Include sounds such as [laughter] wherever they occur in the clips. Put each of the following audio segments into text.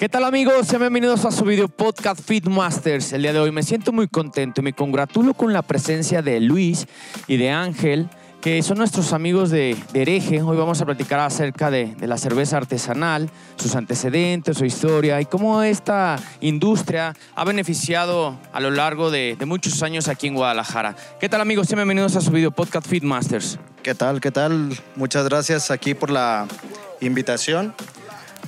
¿Qué tal amigos? Bienvenidos a su video podcast Fit Masters. El día de hoy me siento muy contento y me congratulo con la presencia de Luis y de Ángel, que son nuestros amigos de, de Hereje. Hoy vamos a platicar acerca de, la cerveza artesanal, sus antecedentes, su historia y cómo esta industria ha beneficiado a lo largo de, muchos años aquí en Guadalajara. ¿Qué tal amigos? Bienvenidos a su video podcast Fit Masters. ¿Qué tal? ¿Qué tal? Muchas gracias aquí por la invitación.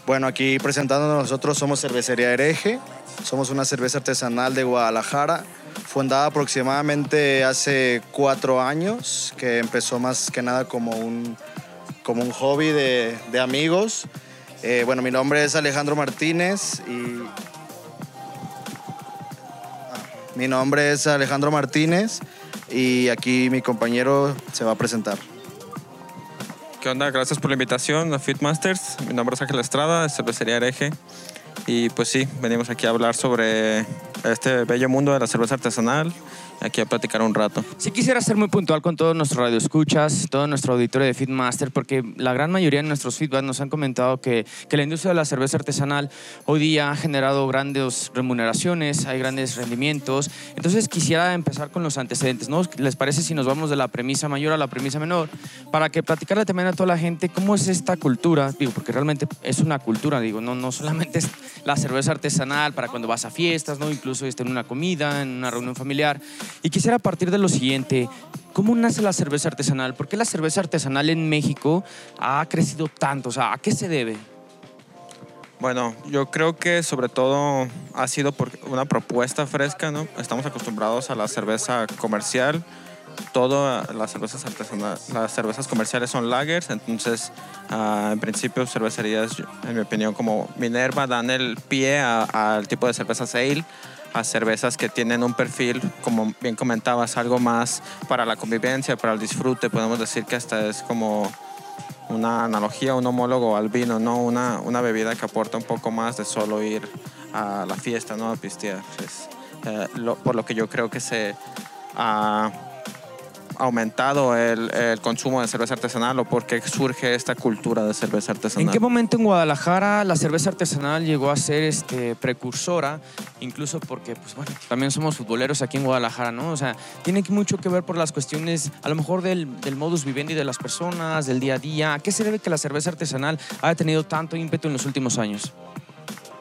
Bueno, aquí presentándonos nosotros somos Cervecería Hereje. Somos una cerveza artesanal de Guadalajara, fundada aproximadamente hace cuatro años, que empezó más que nada como un, como un hobby de, amigos. Eh, bueno, mi nombre es Alejandro Martínez y... Ah, Mi nombre es Alejandro Martínez y aquí mi compañero se va a presentar. ¿Qué onda? Gracias por la invitación a Fitmasters. Mi nombre es Ángel Estrada, Cervecería Hereje. Y pues sí, venimos aquí a hablar sobre este bello mundo de la cerveza artesanal. Aquí a platicar un rato. Sí quisiera ser muy puntual con todos nuestros radioescuchas, todo nuestro auditorio de Fitmaster, porque la gran mayoría de nuestros feedback nos han comentado que, que la industria de la cerveza artesanal hoy día ha generado grandes remuneraciones, hay grandes rendimientos. Entonces quisiera empezar con los antecedentes, ¿no? ¿Les parece si nos vamos de la premisa mayor a la premisa menor? Para que platicarle también a toda la gente cómo es esta cultura, digo, porque realmente es una cultura, digo, no, no solamente es la cerveza artesanal para cuando vas a fiestas, ¿no? Incluso este, en una comida, en una reunión familiar. Y quisiera partir de lo siguiente. ¿Cómo nace la cerveza artesanal? ¿Por qué la cerveza artesanal en México ha crecido tanto? O sea, ¿a qué se debe? Bueno, yo creo que sobre todo ha sido por una propuesta fresca, ¿no? Estamos acostumbrados a la cerveza comercial. Todas las cervezas artesanales, las cervezas comerciales son lagers, entonces ah, en principio cervecerías, en mi opinión, como Minerva dan el pie al tipo de cervezas ale, a cervezas que tienen un perfil, como bien comentabas, algo más para la convivencia, para el disfrute. Podemos decir que hasta es como una analogía, un homólogo al vino, ¿no? Una, una bebida que aporta un poco más de solo ir a la fiesta, ¿no? A pistear. Es, eh, lo- por lo que yo creo que se ha aumentado el, el consumo de cerveza artesanal o porque surge esta cultura de cerveza artesanal. ¿En qué momento en Guadalajara la cerveza artesanal llegó a ser este, precursora? Incluso porque, pues bueno, también somos futboleros aquí en Guadalajara, ¿no? O sea, tiene mucho que ver por las cuestiones, a lo mejor del, del modus vivendi de las personas, del día a día. ¿A qué se debe que la cerveza artesanal haya tenido tanto ímpetu en los últimos años?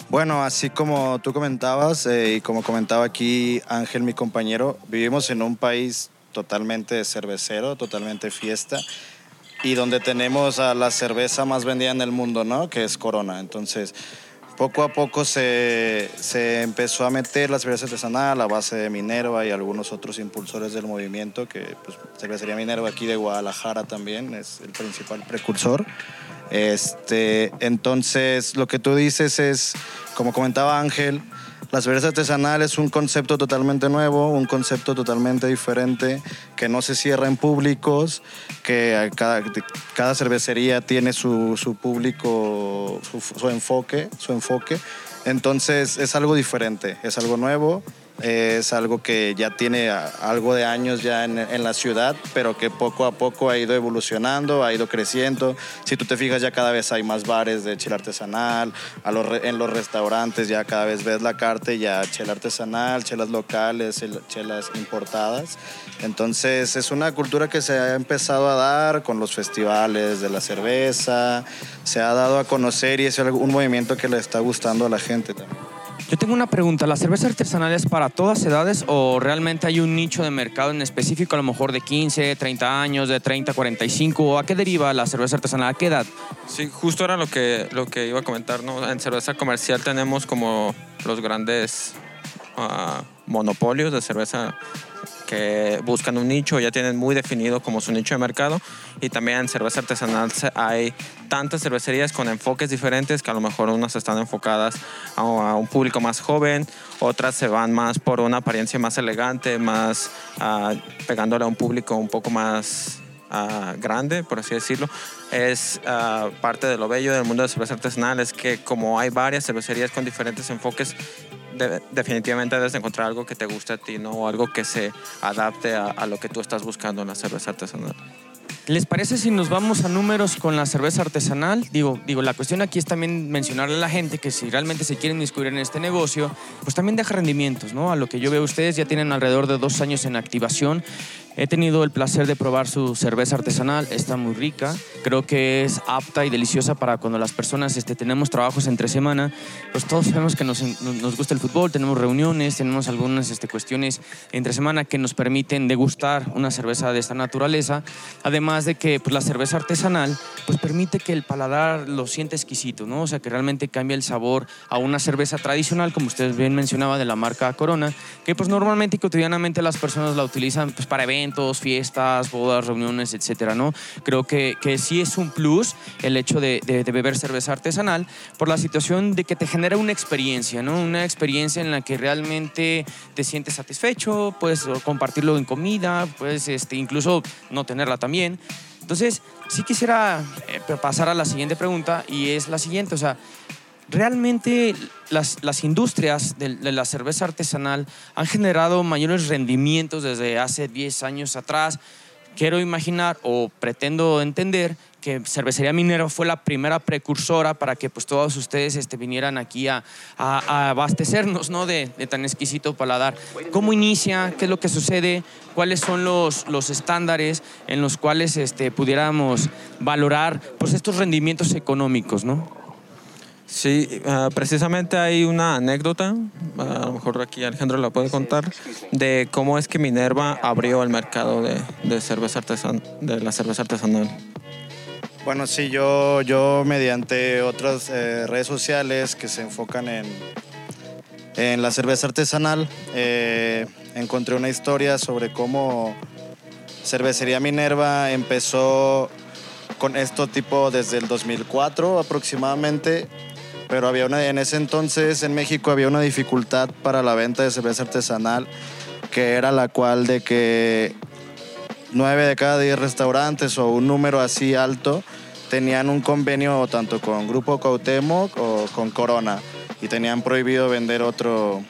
Bueno, así como tú comentabas eh, y como comentaba aquí Ángel, mi compañero, vivimos en un país totalmente cervecero, totalmente fiesta y donde tenemos a la cerveza más vendida en el mundo, ¿no? Que es Corona. Entonces, poco a poco se, se empezó a meter la cerveza artesanal a base de Minerva y algunos otros impulsores del movimiento, que pues, cervecería Minerva aquí de Guadalajara también es el principal precursor. Este, entonces, lo que tú dices es, como comentaba Ángel, la cerveza artesanal es un concepto totalmente nuevo, un concepto totalmente diferente, que no se cierra en públicos, que cada, cada cervecería tiene su, su público, su, enfoque, su enfoque. Entonces es algo diferente, es algo nuevo, es algo que ya tiene algo de años ya en, en la ciudad, pero que poco a poco ha ido evolucionando, ha ido creciendo. Si tú te fijas, ya cada vez hay más bares de chela artesanal, a los en los restaurantes ya cada vez ves la carta ya chela artesanal, chelas locales, chel- chelas importadas. Entonces es una cultura que se ha empezado a dar con los festivales de la cerveza, se ha dado a conocer y es un movimiento que le está gustando a la gente también. Yo tengo una pregunta, ¿la cerveza artesanal es para todas edades o realmente hay un nicho de mercado en específico, a lo mejor de 15, 30 años, de 30, 45? ¿O a qué deriva la cerveza artesanal? ¿A qué edad? Sí, justo era lo que, lo que iba a comentar, ¿no? En cerveza comercial tenemos como los grandes ah, monopolios de cerveza que buscan un nicho, ya tienen muy definido como su nicho de mercado. Y también en cerveza artesanal hay tantas cervecerías con enfoques diferentes que a lo mejor unas están enfocadas a, a un público más joven, otras se van más por una apariencia más elegante, más ah, pegándole a un público un poco más ah, grande, por así decirlo. Es ah, parte de lo bello del mundo de cerveza artesanal, es que como hay varias cervecerías con diferentes enfoques, de- definitivamente debes de encontrar algo que te guste a ti, ¿no? O algo que se adapte a, a lo que tú estás buscando en la cerveza artesanal. ¿Les parece si nos vamos a números con la cerveza artesanal? Digo, digo, la cuestión aquí es también mencionarle a la gente que si realmente se quieren descubrir en este negocio, pues también deja rendimientos, ¿no? A lo que yo veo, ustedes ya tienen alrededor de dos años en activación. He tenido el placer de probar su cerveza artesanal, está muy rica, creo que es apta y deliciosa para cuando las personas este, tenemos trabajos entre semana, pues todos sabemos que nos, nos gusta el fútbol, tenemos reuniones, tenemos algunas este, cuestiones entre semana que nos permiten degustar una cerveza de esta naturaleza, además de que pues, la cerveza artesanal pues permite que el paladar lo siente exquisito, ¿no? O sea, que realmente cambia el sabor a una cerveza tradicional, como ustedes bien mencionaba, de la marca Corona, que pues normalmente y cotidianamente las personas la utilizan pues para eventos, fiestas, bodas, reuniones, etcétera, ¿no? Creo que, que sí es un plus el hecho de, de, de beber cerveza artesanal por la situación de que te genera una experiencia, ¿no? Una experiencia en la que realmente te sientes satisfecho, puedes compartirlo en comida, puedes este, incluso no tenerla también. Entonces, sí quisiera eh, pasar a la siguiente pregunta y es la siguiente, o sea, realmente las, industrias de, la cerveza artesanal han generado mayores rendimientos desde hace 10 años atrás. Quiero imaginar o pretendo entender que Cervecería Minero fue la primera precursora para que pues, todos ustedes este, vinieran aquí a, abastecernos ¿no? de, de, tan exquisito paladar. ¿Cómo inicia? ¿Qué es lo que sucede? ¿Cuáles son los, los estándares en los cuales este, pudiéramos valorar pues, estos rendimientos económicos? ¿no? Sí, uh, precisamente hay una anécdota, uh, a lo mejor aquí Alejandro la puede contar, de cómo es que Minerva abrió el mercado de, de cerveza artesan de la cerveza artesanal. Bueno, sí, yo, yo mediante otras eh, redes sociales que se enfocan en, en la cerveza artesanal, eh, encontré una historia sobre cómo Cervecería Minerva empezó con esto tipo desde el 2004 aproximadamente, pero había una, en ese entonces en México había una dificultad para la venta de cerveza artesanal, que era la cual de que nueve de cada diez restaurantes o un número así alto tenían un convenio tanto con Grupo Cuauhtémoc o con Corona y tenían prohibido vender otro,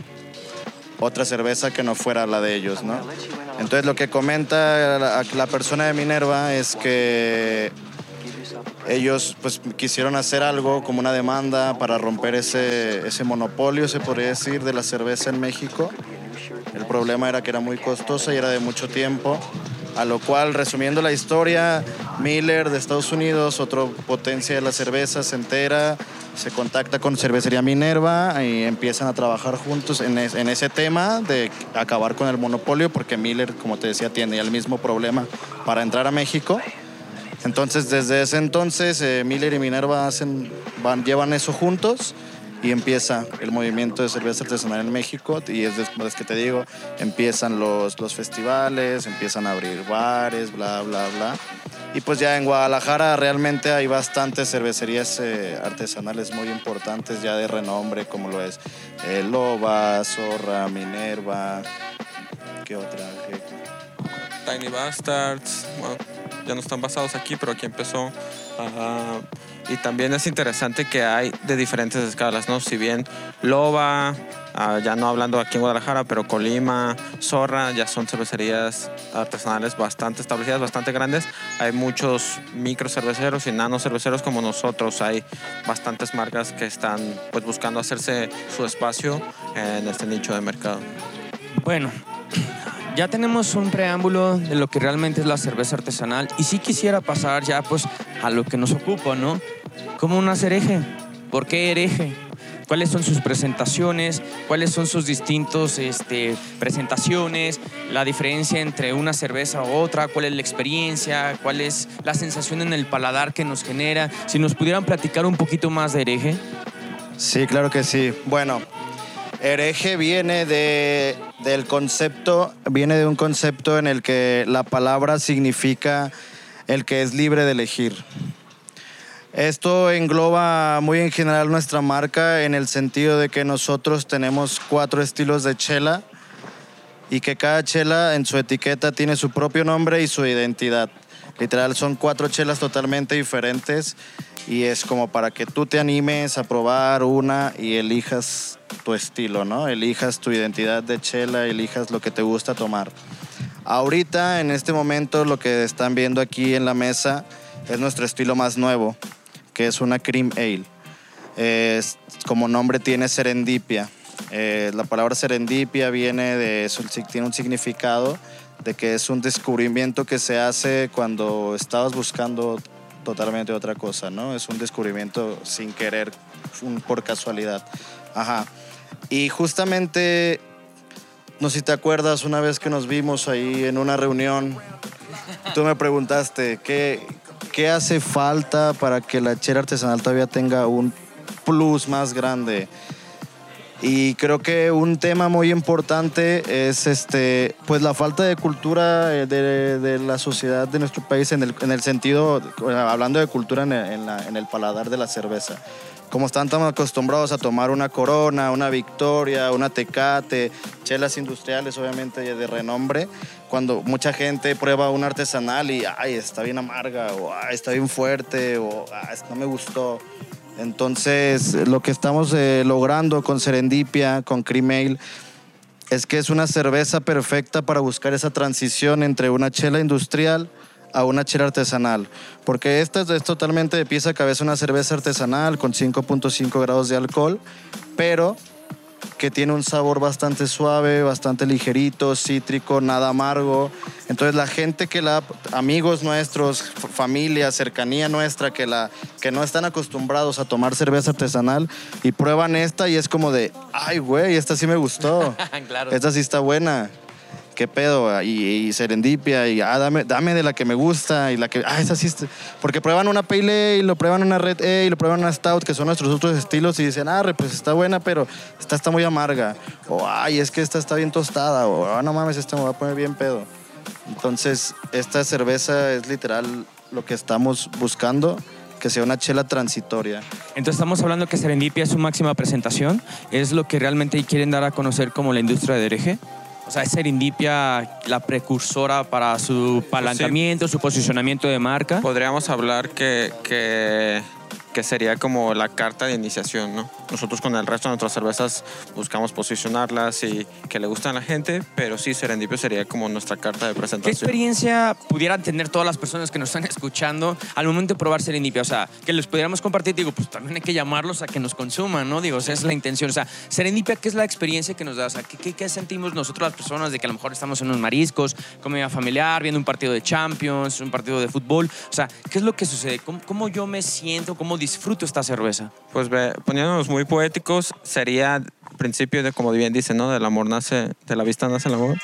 otra cerveza que no fuera la de ellos, ¿no? Entonces lo que comenta la, la persona de Minerva es que ellos pues quisieron hacer algo como una demanda para romper ese, ese monopolio, se podría decir, de la cerveza en México. El problema era que era muy costosa y era de mucho tiempo. A lo cual, resumiendo la historia, Miller de Estados Unidos, otro potencia de la cerveza, se entera, se contacta con Cervecería Minerva y empiezan a trabajar juntos en, es, en, ese tema de acabar con el monopolio, porque Miller, como te decía, tiene el mismo problema para entrar a México. Entonces, desde ese entonces, eh, Miller y Minerva hacen, van, llevan eso juntos y empieza el movimiento de cerveza artesanal en México y es después que te digo, empiezan los, los festivales, empiezan a abrir bares, bla, bla, bla. Y pues ya en Guadalajara realmente hay bastantes cervecerías eh, artesanales muy importantes ya de renombre, como lo es eh, Loba, Zorra, Minerva, ¿qué otra? Tiny Bastards, bueno, ya no están basados aquí, pero aquí empezó. Uh, y también es interesante que hay de diferentes escalas, ¿no? Si bien Loba, uh, ya no hablando aquí en Guadalajara, pero Colima, Zorra, ya son cervecerías artesanales bastante establecidas, bastante grandes. Hay muchos micro cerveceros y nano cerveceros como nosotros. Hay bastantes marcas que están pues buscando hacerse su espacio en este nicho de mercado. Bueno, ya tenemos un preámbulo de lo que realmente es la cerveza artesanal y sí quisiera pasar ya pues a lo que nos ocupa, ¿no? ¿Cómo nace hereje? ¿Por qué hereje? ¿Cuáles son sus presentaciones? ¿Cuáles son sus distintos este, presentaciones? ¿La diferencia entre una cerveza u otra? ¿Cuál es la experiencia? ¿Cuál es la sensación en el paladar que nos genera? Si nos pudieran platicar un poquito más de hereje. Sí, claro que sí. Bueno, hereje viene de, del concepto, viene de un concepto en el que la palabra significa el que es libre de elegir. Esto engloba muy en general nuestra marca en el sentido de que nosotros tenemos cuatro estilos de chela y que cada chela en su etiqueta tiene su propio nombre y su identidad. Literal, son cuatro chelas totalmente diferentes y es como para que tú te animes a probar una y elijas tu estilo, ¿no? Elijas tu identidad de chela, elijas lo que te gusta tomar. Ahorita, en este momento, lo que están viendo aquí en la mesa es nuestro estilo más nuevo, que es una Cream Ale. Como nombre tiene serendipia. Eh, la palabra serendipia viene de, tiene un significado de que es un descubrimiento que se hace cuando estabas buscando totalmente otra cosa, ¿no? Es un descubrimiento sin querer, un- por casualidad. Ajá. Y justamente, no sé si te acuerdas, una vez que nos vimos ahí en una reunión, tú me preguntaste, ¿qué, qué hace falta para que la chela artesanal todavía tenga un plus más grande? Y creo que un tema muy importante es este, pues la falta de cultura eh, de, de la sociedad de nuestro país en el, en el sentido, hablando de cultura en el, en la- en el paladar de la cerveza. Como están tan acostumbrados a tomar una corona, una victoria, una tecate, chelas industriales obviamente de renombre, cuando mucha gente prueba una artesanal y, ay, está bien amarga, o ay, está bien fuerte, o "Ay, no me gustó. Entonces, lo que estamos eh, logrando con Serendipia, con Cream es que es una cerveza perfecta para buscar esa transición entre una chela industrial a una chela artesanal. Porque esta es, es totalmente de pieza a cabeza una cerveza artesanal con 5.5 grados de alcohol, pero que tiene un sabor bastante suave, bastante ligerito, cítrico, nada amargo. Entonces la gente que la, amigos nuestros, familia, cercanía nuestra, que, la, que no están acostumbrados a tomar cerveza artesanal y prueban esta y es como de, ay güey, esta sí me gustó. [laughs] claro. Esta sí está buena. ¿Qué pedo? Y, y serendipia, y ah, dame, dame de la que me gusta, y la que, ah, esa sí Porque prueban una Pale Ale, lo prueban una Red Ale, lo prueban una Stout, que son nuestros otros estilos, y dicen, ah, pues está buena, pero esta está muy amarga. O, ay, es que esta está bien tostada, o, ah, no mames, esta me va a poner bien pedo. Entonces, esta cerveza es literal lo que estamos buscando, que sea una chela transitoria. Entonces estamos hablando que Serendipia es su máxima presentación, es lo que realmente quieren dar a conocer como la industria de hereje. O sea, es Serendipia la precursora para su palancamiento, su posicionamiento de marca. Podríamos hablar que, que, que sería como la carta de iniciación, ¿no? Nosotros con el resto de nuestras cervezas buscamos posicionarlas y que le gustan a la gente, pero sí, Serendipio sería como nuestra carta de ¿Qué presentación. experiencia pudieran tener todas las personas que nos están escuchando al momento de probar Serendipia? O sea, que les pudiéramos compartir, digo, pues también hay que llamarlos a que nos consuman, ¿no? Digo, esa es la intención. O sea, Serendipia, ¿qué es la experiencia que nos da? O sea, ¿qué, qué, qué sentimos nosotros las personas de que a lo mejor estamos en unos mariscos, comida familiar, viendo un partido de Champions, un partido de fútbol? O sea, ¿qué es lo que sucede? ¿Cómo, cómo yo me siento? ¿Cómo disfruto esta cerveza? Pues ve, poniéndonos muy poéticos, sería principio de, como bien dice, ¿no? Del amor nace, de la vista nace el amor.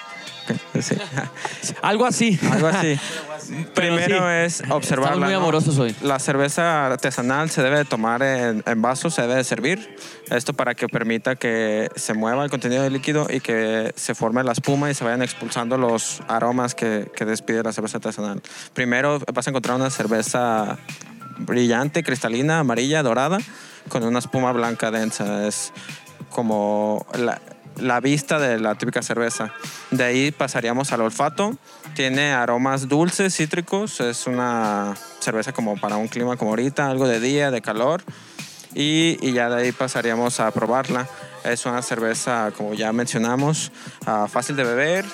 Sí. [laughs] Algo así. Algo así. [laughs] Primero sí. es observar. Estamos muy amorosos hoy. La cerveza artesanal se debe de tomar en, en vasos, se debe de servir. Esto para que permita que se mueva el contenido del líquido y que se forme la espuma y se vayan expulsando los aromas que, que despide la cerveza artesanal. Primero vas a encontrar una cerveza brillante, cristalina, amarilla, dorada, con una espuma blanca densa. Es como la, vista de la típica cerveza. De ahí pasaríamos al olfato. Tiene aromas dulces, cítricos. Es una cerveza como para un clima como ahorita, algo de día, de calor. Y, y ya de ahí pasaríamos a probarla. Es una cerveza, como ya mencionamos, ah, fácil de beber,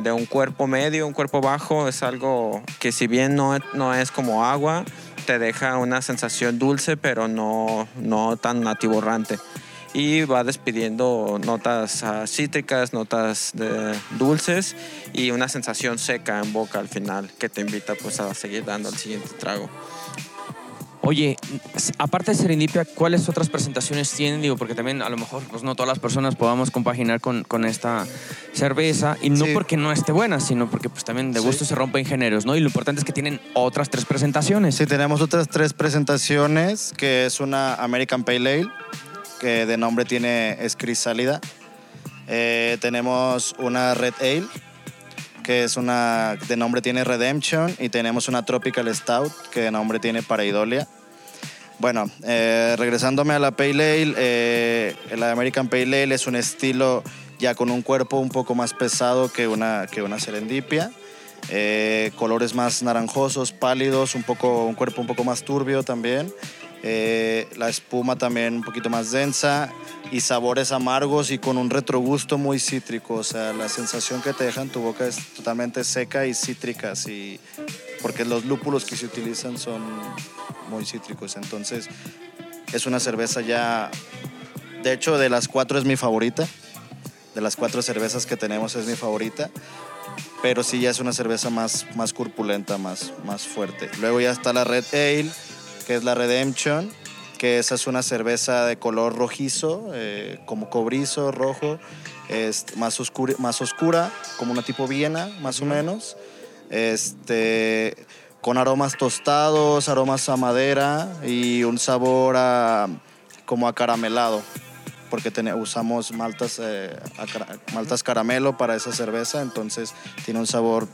de un cuerpo medio, un cuerpo bajo. Es algo que si bien no, no es como agua, te deja una sensación dulce, pero no, no tan atiborrante. Y va despidiendo notas ah, cítricas, notas de dulces y una sensación seca en boca al final que te invita pues a seguir dando el siguiente trago. Oye, aparte de Serendipia, ¿cuáles otras presentaciones tienen? Digo, porque también a lo mejor pues, no todas las personas podamos compaginar con, con esta cerveza. Y no Sí. porque no esté buena, sino porque pues también de Sí. gusto se rompen géneros, ¿no? Y lo importante es que tienen otras tres presentaciones. Sí, tenemos otras tres presentaciones, que es una American Pale Ale, que de nombre tiene es crisálida. Eh, tenemos una Red Ale, que es una de nombre tiene Redemption, y tenemos una Tropical Stout, que de nombre tiene Pareidolia. Bueno, eh, regresándome a la Pale Ale, eh, la American Pale Ale es un estilo ya con un cuerpo un poco más pesado que una, que una serendipia. Eh, colores más naranjosos, pálidos, un, poco, un cuerpo un poco más turbio también. Eh, la espuma también un poquito más densa y sabores amargos y con un retrogusto muy cítrico. O sea, la sensación que te deja en tu boca es totalmente seca y cítrica, así, porque los lúpulos que se utilizan son muy cítricos. Entonces, es una cerveza ya, de hecho, de las cuatro es mi favorita. De las cuatro cervezas que tenemos es mi favorita. Pero sí ya es una cerveza más, más corpulenta, más, más fuerte. Luego ya está la Red Ale, que es la Redemption, que esa es una cerveza de color rojizo, eh, como cobrizo, rojo, es más, oscura, más oscura, como una tipo Viena, más o menos. Este, con aromas tostados, aromas a madera y un sabor a, como acaramelado porque usamos maltas, eh, maltas caramelo para esa cerveza, entonces tiene un sabor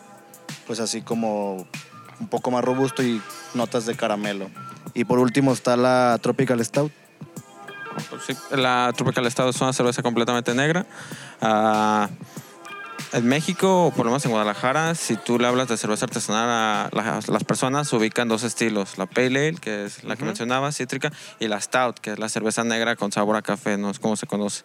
pues así como un poco más robusto y notas de caramelo. Y por último está la Tropical Stout. Sí, la Tropical Stout es una cerveza completamente negra. Ah, en México, o por lo menos en Guadalajara, si tú le hablas de cerveza artesanal a las, personas, ubican dos estilos. La Pale Ale, que es la que mencionaba, cítrica, y la Stout, que es la cerveza negra con sabor a café, no es como se conoce.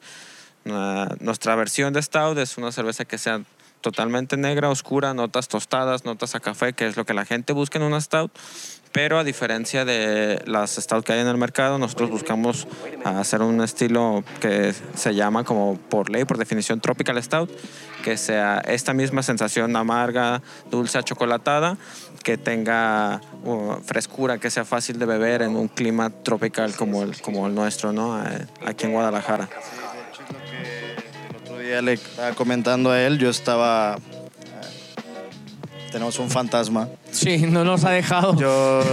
nuestra versión de Stout es una cerveza que sea totalmente negra, oscura, notas tostadas, notas a café, que es lo que la gente busca en una stout. Pero a diferencia de las stout que hay en el mercado, nosotros buscamos hacer un estilo que se llama como por ley, por definición, tropical stout, que sea esta misma sensación amarga, dulce, chocolatada, que tenga uh, frescura, que sea fácil de beber en un clima tropical como el, como el nuestro, ¿no? Aquí en Guadalajara le estaba comentando a él, yo estaba... Eh, tenemos un fantasma. Sí, no nos ha dejado. Yo,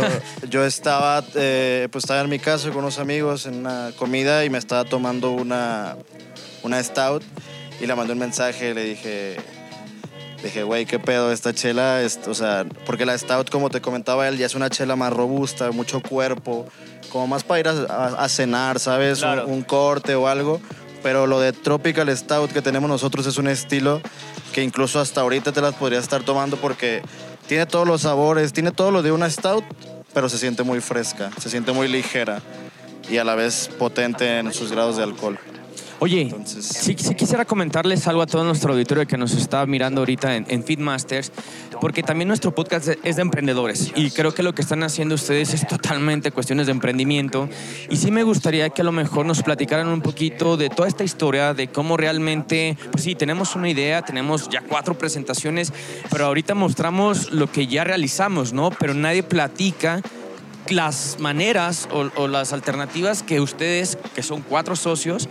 yo estaba, eh, pues estaba en mi casa con unos amigos en una comida y me estaba tomando una, una stout y le mandé un mensaje, le dije, dije, güey, qué pedo esta chela, o sea, porque la stout, como te comentaba él, ya es una chela más robusta, mucho cuerpo, como más para ir a, cenar, ¿sabes? un, corte o algo pero lo de Tropical Stout que tenemos nosotros es un estilo que incluso hasta ahorita te las podrías estar tomando porque tiene todos los sabores, tiene todo lo de una Stout, pero se siente muy fresca, se siente muy ligera y a la vez potente en sus grados de alcohol. Oye, sí, quisiera comentarles algo a todo nuestro auditorio que nos está mirando ahorita en, en Feedmasters, porque también nuestro podcast es de emprendedores y creo que lo que están haciendo ustedes es totalmente cuestiones de emprendimiento. Y sí me gustaría que a lo mejor nos platicaran un poquito de toda esta historia, de cómo realmente, pues sí, tenemos una idea, tenemos ya cuatro presentaciones, pero ahorita mostramos lo que ya realizamos, ¿no? Pero nadie platica las maneras o, o las alternativas que ustedes, que son cuatro socios,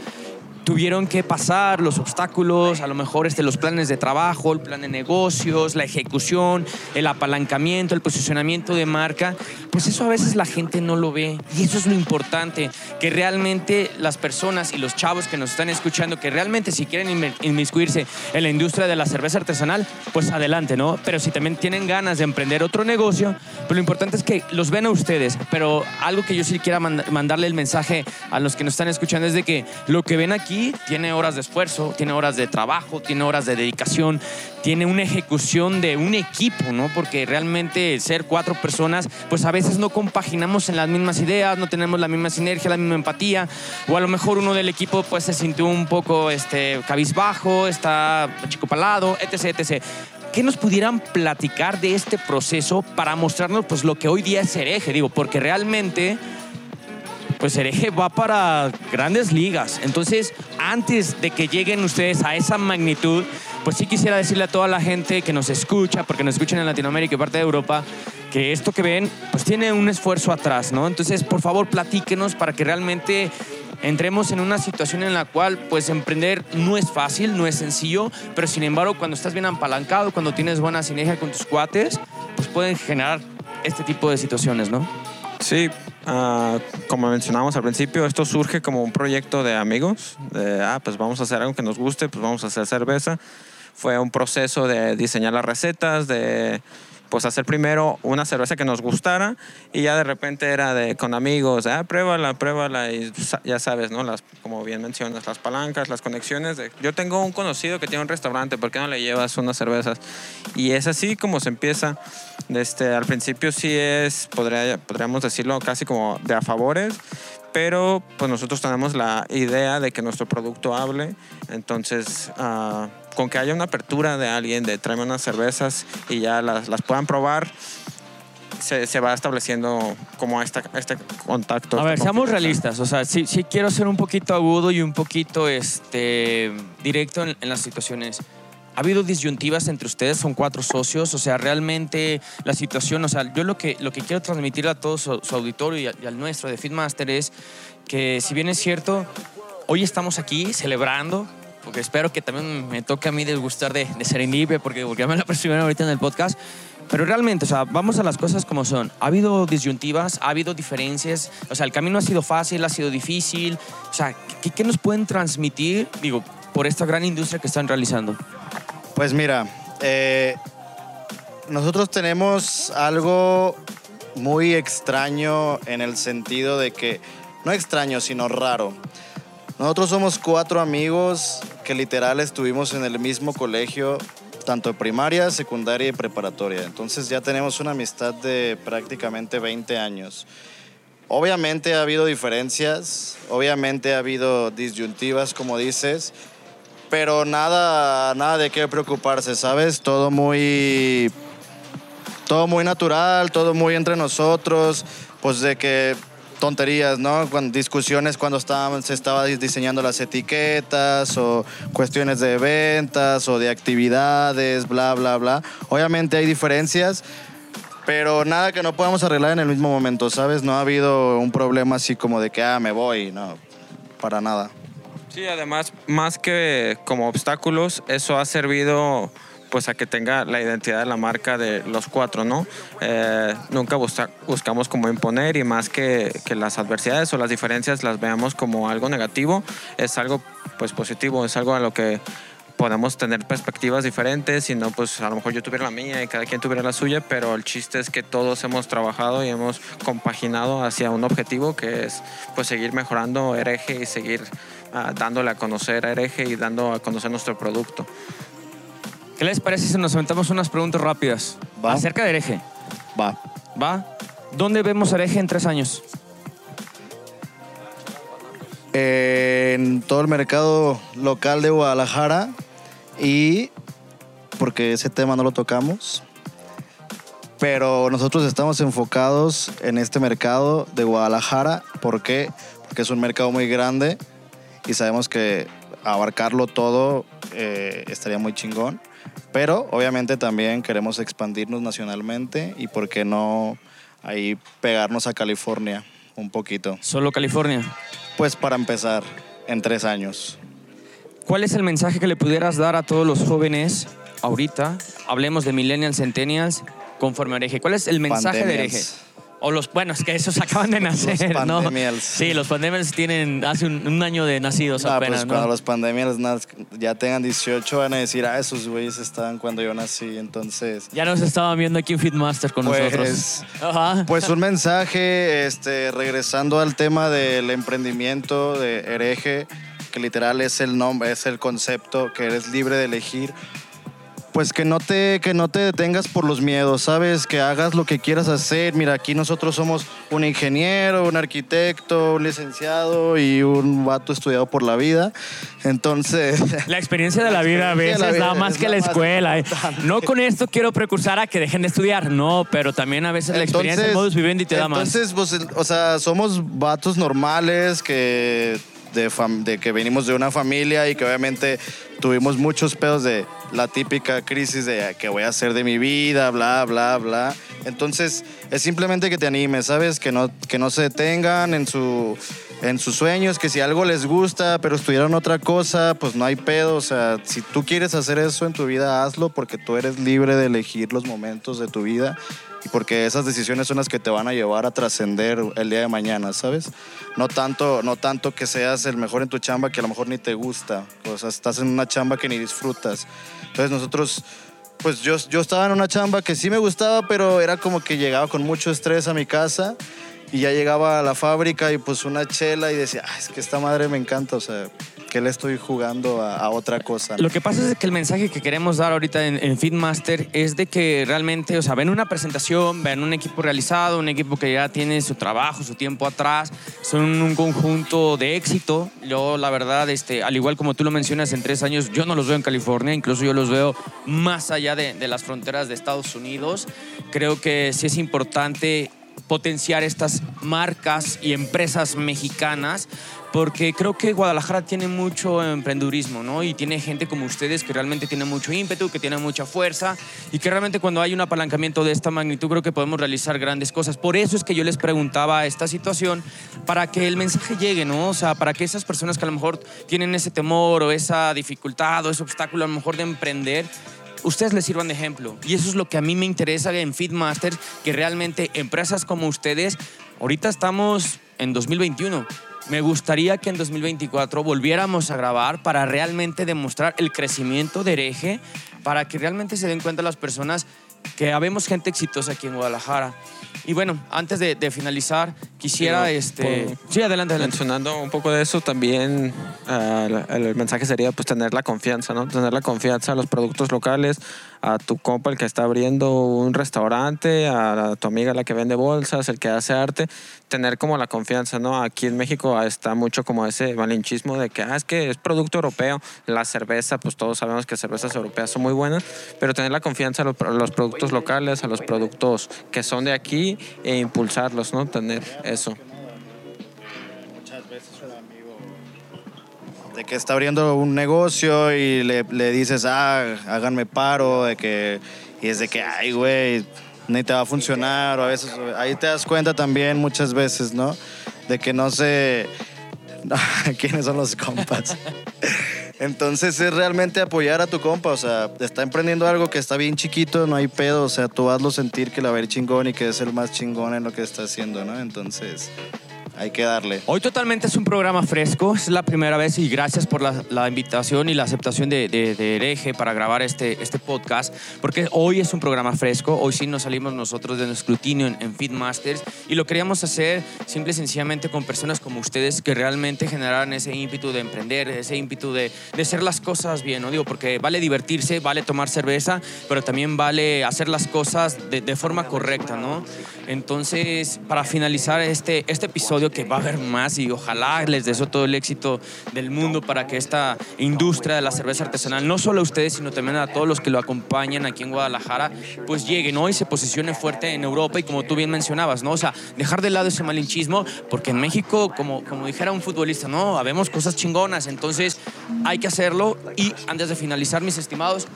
tuvieron que pasar los obstáculos, a lo mejor este, los planes de trabajo, el plan de negocios, la ejecución, el apalancamiento, el posicionamiento de marca, pues eso a veces la gente no lo ve. Y eso es lo importante, que realmente las personas y los chavos que nos están escuchando, que realmente si quieren inmiscuirse en la industria de la cerveza artesanal, pues adelante, ¿no? Pero si también tienen ganas de emprender otro negocio, pues lo importante es que los ven a ustedes. Pero algo que yo sí quiera mandarle el mensaje a los que nos están escuchando es de que lo que ven aquí tiene horas de esfuerzo, tiene horas de trabajo, tiene horas de dedicación, tiene una ejecución de un equipo, ¿no? Porque realmente ser cuatro personas, pues a veces no compaginamos en las mismas ideas, no tenemos la misma sinergia, la misma empatía, o a lo mejor uno del equipo pues se sintió un poco este, cabizbajo, está palado, etc, etc. ¿Qué nos pudieran platicar de este proceso para mostrarnos pues lo que hoy día es hereje? Digo, porque realmente pues Hereje va para grandes ligas. Entonces, antes de que lleguen ustedes a esa magnitud, pues sí quisiera decirle a toda la gente que nos escucha, porque nos escuchan en Latinoamérica y parte de Europa, que esto que ven, pues tiene un esfuerzo atrás, ¿no? Entonces, por favor, platíquenos para que realmente entremos en una situación en la cual, pues, emprender no es fácil, no es sencillo, pero sin embargo, cuando estás bien apalancado, cuando tienes buena sinergia con tus cuates, pues pueden generar este tipo de situaciones, ¿no? Sí, uh, como mencionamos al principio, esto surge como un proyecto de amigos, ah, pues vamos a hacer algo que nos guste, pues vamos a hacer cerveza. Fue un proceso de diseñar las recetas, de pues hacer primero una cerveza que nos gustara y ya de repente era de con amigos, ah, pruébala, pruébala y ya sabes, ¿no? Las, como bien mencionas, las palancas, las conexiones. De, yo tengo un conocido que tiene un restaurante, ¿por qué no le llevas unas cervezas? Y es así como se empieza. Este, al principio sí es, podría, podríamos decirlo, casi como de a favores, pero pues nosotros tenemos la idea de que nuestro producto hable, entonces uh, con que haya una apertura de alguien de tráeme unas cervezas y ya las, las puedan probar, se, se, va estableciendo como esta, este contacto. A ver, seamos realistas, o sea, sí, sí, quiero ser un poquito agudo y un poquito este, directo en, en las situaciones. ¿Ha habido disyuntivas entre ustedes? Son cuatro socios. O sea, realmente la situación, o sea, yo lo que, lo que quiero transmitir a todo su, auditorio y, al nuestro de Fitmaster es que si bien es cierto, hoy estamos aquí celebrando, porque espero que también me toque a mí desgustar de, de Serendipia, porque, porque me la presumieron ahorita en el podcast, pero realmente, o sea, vamos a las cosas como son. Ha habido disyuntivas, ha habido diferencias, o sea, el camino ha sido fácil, ha sido difícil, o sea, ¿qué, qué nos pueden transmitir, digo, por esta gran industria que están realizando? Pues mira, eh, nosotros tenemos algo muy extraño en el sentido de que, no extraño, sino raro. Nosotros somos cuatro amigos que literal estuvimos en el mismo colegio, tanto primaria, secundaria y preparatoria. Entonces ya tenemos una amistad de prácticamente 20 años. Obviamente ha habido diferencias, obviamente ha habido disyuntivas, como dices, pero nada, nada de qué preocuparse, ¿sabes? Todo muy, todo muy natural, todo muy entre nosotros, pues de que tonterías, ¿no? Discusiones cuando estaban, se estaba diseñando las etiquetas o cuestiones de ventas o de actividades, bla, bla, bla. Obviamente hay diferencias, pero nada que no podamos arreglar en el mismo momento, ¿sabes? No ha habido un problema así como de que, ah, me voy, no, para nada. Sí, además, más que como obstáculos, eso ha servido pues a que tenga la identidad de la marca de los cuatro, ¿no? Eh, nunca buscamos como imponer y más que, que, las adversidades o las diferencias las veamos como algo negativo, es algo pues positivo, es algo a lo que podemos tener perspectivas diferentes, y no, pues a lo mejor yo tuviera la mía y cada quien tuviera la suya, pero el chiste es que todos hemos trabajado y hemos compaginado hacia un objetivo que es pues seguir mejorando hereje y seguir dándole a conocer a Hereje y dando a conocer nuestro producto. ¿Qué les parece si nos aventamos unas preguntas rápidas? ¿Va? Acerca de Hereje. Va. ¿Va? ¿Dónde vemos Hereje en tres años? en todo el mercado local de Guadalajara y porque ese tema no lo tocamos, pero nosotros estamos enfocados en este mercado de Guadalajara. ¿Por qué? Porque es un mercado muy grande y sabemos que abarcarlo todo eh, estaría muy chingón. Pero obviamente también queremos expandirnos nacionalmente y por qué no ahí pegarnos a California un poquito. ¿Solo California? Pues para empezar, en tres años. ¿Cuál es el mensaje que le pudieras dar a todos los jóvenes ahorita? Hablemos de millennials, centennials, conforme a hereje. ¿Cuál es el mensaje de hereje? O los, bueno, es que esos acaban de [laughs] nacer, los ¿no? Sí, los pandemials tienen hace un, año de nacidos no, apenas, pues cuando los pandemials ya tengan 18 van a decir, ah, esos güeyes estaban cuando yo nací, entonces... Ya nos estaban viendo aquí en Fitmaster con pues, nosotros. Ajá. Pues un mensaje, este, regresando al tema del emprendimiento de hereje, que literal es el nombre, es el concepto, que eres libre de elegir pues que no te que no te detengas por los miedos, ¿sabes? Que hagas lo que quieras hacer. Mira, aquí nosotros somos un ingeniero, un arquitecto, un licenciado y un vato estudiado por la vida. Entonces, [laughs] la experiencia de la vida a veces nada más que la escuela. ¿eh? No con esto quiero precursar a que dejen de estudiar, no, pero también a veces la experiencia de modus vivendi te da más. Entonces, pues, o sea, somos vatos normales que de, de que venimos de una familia y que obviamente tuvimos muchos pedos de la típica crisis de qué voy a hacer de mi vida, bla, bla, bla. Entonces, es simplemente que te animes, ¿sabes? Que no, que no se detengan en, su, en sus sueños, que si algo les gusta, pero estudiaron otra cosa, pues no hay pedo. O sea, si tú quieres hacer eso en tu vida, hazlo porque tú eres libre de elegir los momentos de tu vida y porque esas decisiones son las que te van a llevar a trascender el día de mañana, ¿sabes? No tanto, no tanto que seas el mejor en tu chamba que a lo mejor ni te gusta, o sea, estás en una chamba que ni disfrutas. Entonces nosotros pues yo, yo estaba en una chamba que sí me gustaba, pero era como que llegaba con mucho estrés a mi casa y ya llegaba a la fábrica y pues una chela y decía, "Ah, es que esta madre me encanta, o sea, que le estoy jugando a, a otra cosa. Lo que pasa es que el mensaje que queremos dar ahorita en, en Feedmaster es de que realmente, o sea, ven una presentación, ven un equipo realizado, un equipo que ya tiene su trabajo, su tiempo atrás, son un conjunto de éxito. Yo, la verdad, este, al igual como tú lo mencionas, en tres años yo no los veo en California, incluso yo los veo más allá de, de las fronteras de Estados Unidos. Creo que sí es importante potenciar estas marcas y empresas mexicanas porque creo que Guadalajara tiene mucho emprendurismo, ¿no? Y tiene gente como ustedes que realmente tiene mucho ímpetu, que tiene mucha fuerza y que realmente cuando hay un apalancamiento de esta magnitud creo que podemos realizar grandes cosas. Por eso es que yo les preguntaba esta situación para que el mensaje llegue, ¿no? O sea, para que esas personas que a lo mejor tienen ese temor o esa dificultad o ese obstáculo a lo mejor de emprender, ustedes les sirvan de ejemplo. Y eso es lo que a mí me interesa en Feedmasters, que realmente empresas como ustedes, ahorita estamos en 2021. Me gustaría que en 2024 volviéramos a grabar para realmente demostrar el crecimiento de hereje, para que realmente se den cuenta las personas que habemos gente exitosa aquí en Guadalajara. Y bueno, antes de, de finalizar, quisiera, este... por- Sí, adelante, adelante. Mencionando un poco de eso, también el, el mensaje sería pues tener la confianza, ¿no? Tener la confianza a los productos locales, a tu compa el que está abriendo un restaurante, a tu amiga la que vende bolsas, el que hace arte, tener como la confianza, ¿no? Aquí en México está mucho como ese malinchismo de que, ah, es que es producto europeo, la cerveza, pues todos sabemos que cervezas europeas son muy buenas, pero tener la confianza a los, productos locales, a los productos que son de aquí e impulsarlos, ¿no? Tener eso. Muchas veces de que está abriendo un negocio y le, le dices, ah, háganme paro, de que, y es de que, ay, güey, ni te va a funcionar, o a veces, ahí te das cuenta también muchas veces, ¿no? De que no sé [laughs] quiénes son los compas. Entonces es realmente apoyar a tu compa, o sea, está emprendiendo algo que está bien chiquito, no hay pedo, o sea, tú hazlo sentir que la va a ir chingón y que es el más chingón en lo que está haciendo, ¿no? Entonces, hay que darle. Hoy totalmente es un programa fresco, es la primera vez y gracias por la, invitación y la aceptación de, de, de Hereje para grabar este, este podcast, porque hoy es un programa fresco, hoy sí nos salimos nosotros de nuestro escrutinio en, en Feedmasters y lo queríamos hacer simple y sencillamente con personas como ustedes que realmente generaran ese ímpetu de emprender, ese ímpetu de, de hacer las cosas bien, ¿no? Digo, porque vale divertirse, vale tomar cerveza, pero también vale hacer las cosas de, de forma correcta, ¿no? Entonces, para finalizar este, este episodio, que va a haber más y ojalá les deseo todo el éxito del mundo para que esta industria de la cerveza artesanal, no solo a ustedes, sino también a todos los que lo acompañan aquí en Guadalajara, pues llegue, ¿no? Y se posicione fuerte en Europa y como tú bien mencionabas, ¿no? O sea, dejar de lado ese malinchismo, porque en México, como, como dijera un futbolista, ¿no? Habemos cosas chingonas, entonces hay que hacerlo. Y antes de finalizar, mis estimados,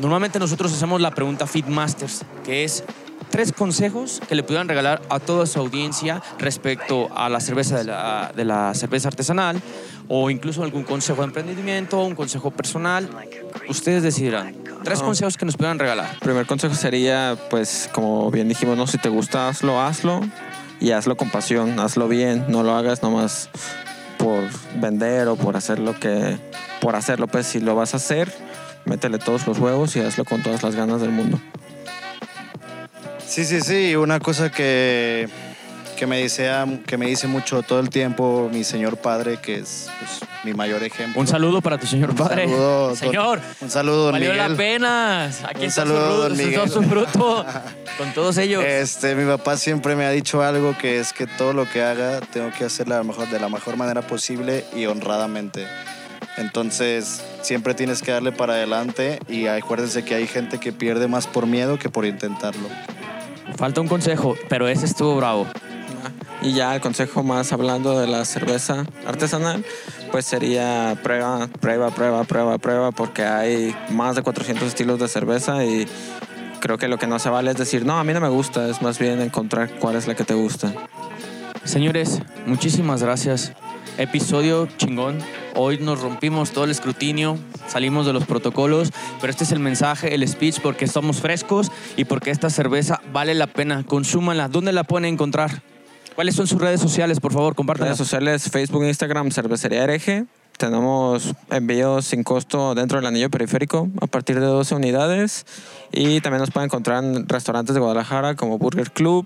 Normalmente nosotros hacemos la pregunta Feedmasters, que es tres consejos que le pudieran regalar a toda su audiencia respecto a la cerveza de la, de la cerveza artesanal o incluso algún consejo de emprendimiento, un consejo personal. Ustedes decidirán. Tres consejos que nos pudieran regalar. primer consejo sería, pues, como bien dijimos, ¿no? Si te gusta, hazlo, hazlo. Y hazlo con pasión, hazlo bien. No lo hagas nomás por vender o por hacer lo que... Por hacerlo, pues, si lo vas a hacer, métele todos los huevos y hazlo con todas las ganas del mundo. Sí, sí, sí. Una cosa que, que, me dice, que me dice mucho todo el tiempo mi señor padre, que es pues, mi mayor ejemplo. Un saludo para tu señor padre. saludo, don- [laughs] señor, Un saludo, don valió Miguel. la pena. Aquí Un está saludo, su, todo su fruto [laughs] con todos ellos. Este, mi papá siempre me ha dicho algo que es que todo lo que haga tengo que hacerlo mejor, de la mejor manera posible y honradamente. Entonces, siempre tienes que darle para adelante y acuérdense que hay gente que pierde más por miedo que por intentarlo. Falta un consejo, pero ese estuvo bravo. Y ya el consejo más hablando de la cerveza artesanal, pues sería prueba, prueba, prueba, prueba, prueba, porque hay más de 400 estilos de cerveza y creo que lo que no se vale es decir, no, a mí no me gusta, es más bien encontrar cuál es la que te gusta. Señores, muchísimas gracias. Episodio chingón. Hoy nos rompimos todo el escrutinio, salimos de los protocolos, pero este es el mensaje, el speech, porque estamos frescos y porque esta cerveza vale la pena. Consúmanla. ¿Dónde la pueden encontrar? ¿Cuáles son sus redes sociales? Por favor, compártanlas. Redes sociales, Facebook, Instagram, Cervecería Hereje. Tenemos envíos sin costo dentro del anillo periférico a partir de 12 unidades. Y también nos pueden encontrar en restaurantes de Guadalajara como Burger Club.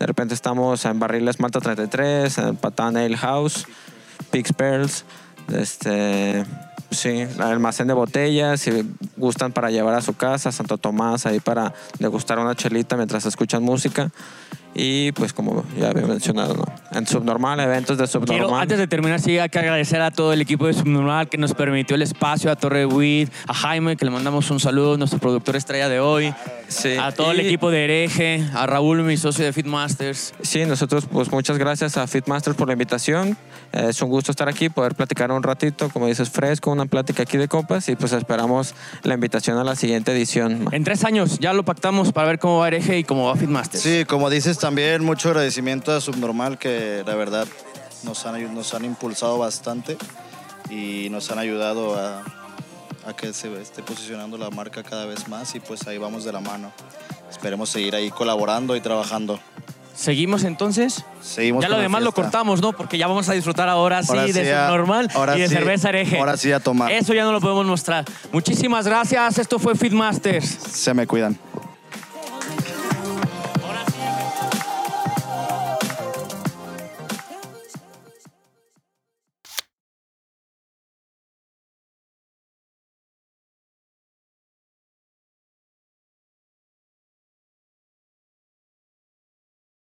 De repente estamos en Barriles Malta 33, en el Patán Ale House, Pix Pearls. Este, sí, almacén de botellas, si gustan para llevar a su casa, Santo Tomás, ahí para degustar una chelita mientras escuchan música. Y pues como ya había mencionado, ¿no? en Subnormal, eventos de Quiero, Subnormal. antes de terminar, sí, hay que agradecer a todo el equipo de Subnormal que nos permitió el espacio, a Torre Weed, a Jaime, que le mandamos un saludo, nuestro productor estrella de hoy, Sí, a todo el y- equipo de Hereje, a Raúl, mi socio de Fitmasters. Sí, nosotros pues muchas gracias a Fitmasters por la invitación. Eh, es un gusto estar aquí, poder platicar un ratito, como dices, fresco, una plática aquí de copas y pues esperamos la invitación a la siguiente edición. En tres años ya lo pactamos para ver cómo va Hereje y cómo va Fitmasters. Sí, como dices también, mucho agradecimiento a Subnormal que la verdad nos han, nos han impulsado bastante y nos han ayudado a, a que se esté posicionando la marca cada vez más y pues ahí vamos de la mano. Esperemos seguir ahí colaborando y trabajando. ¿Seguimos entonces? Seguimos ya lo demás lo cortamos, ¿no? Porque ya vamos a disfrutar ahora sí Ahora de sí a- Subnormal ahora y de sí- cerveza Hereje. ahora sí a tomar. Eso ya no lo podemos mostrar. Muchísimas gracias. Esto fue Fitmasters. Se me cuidan.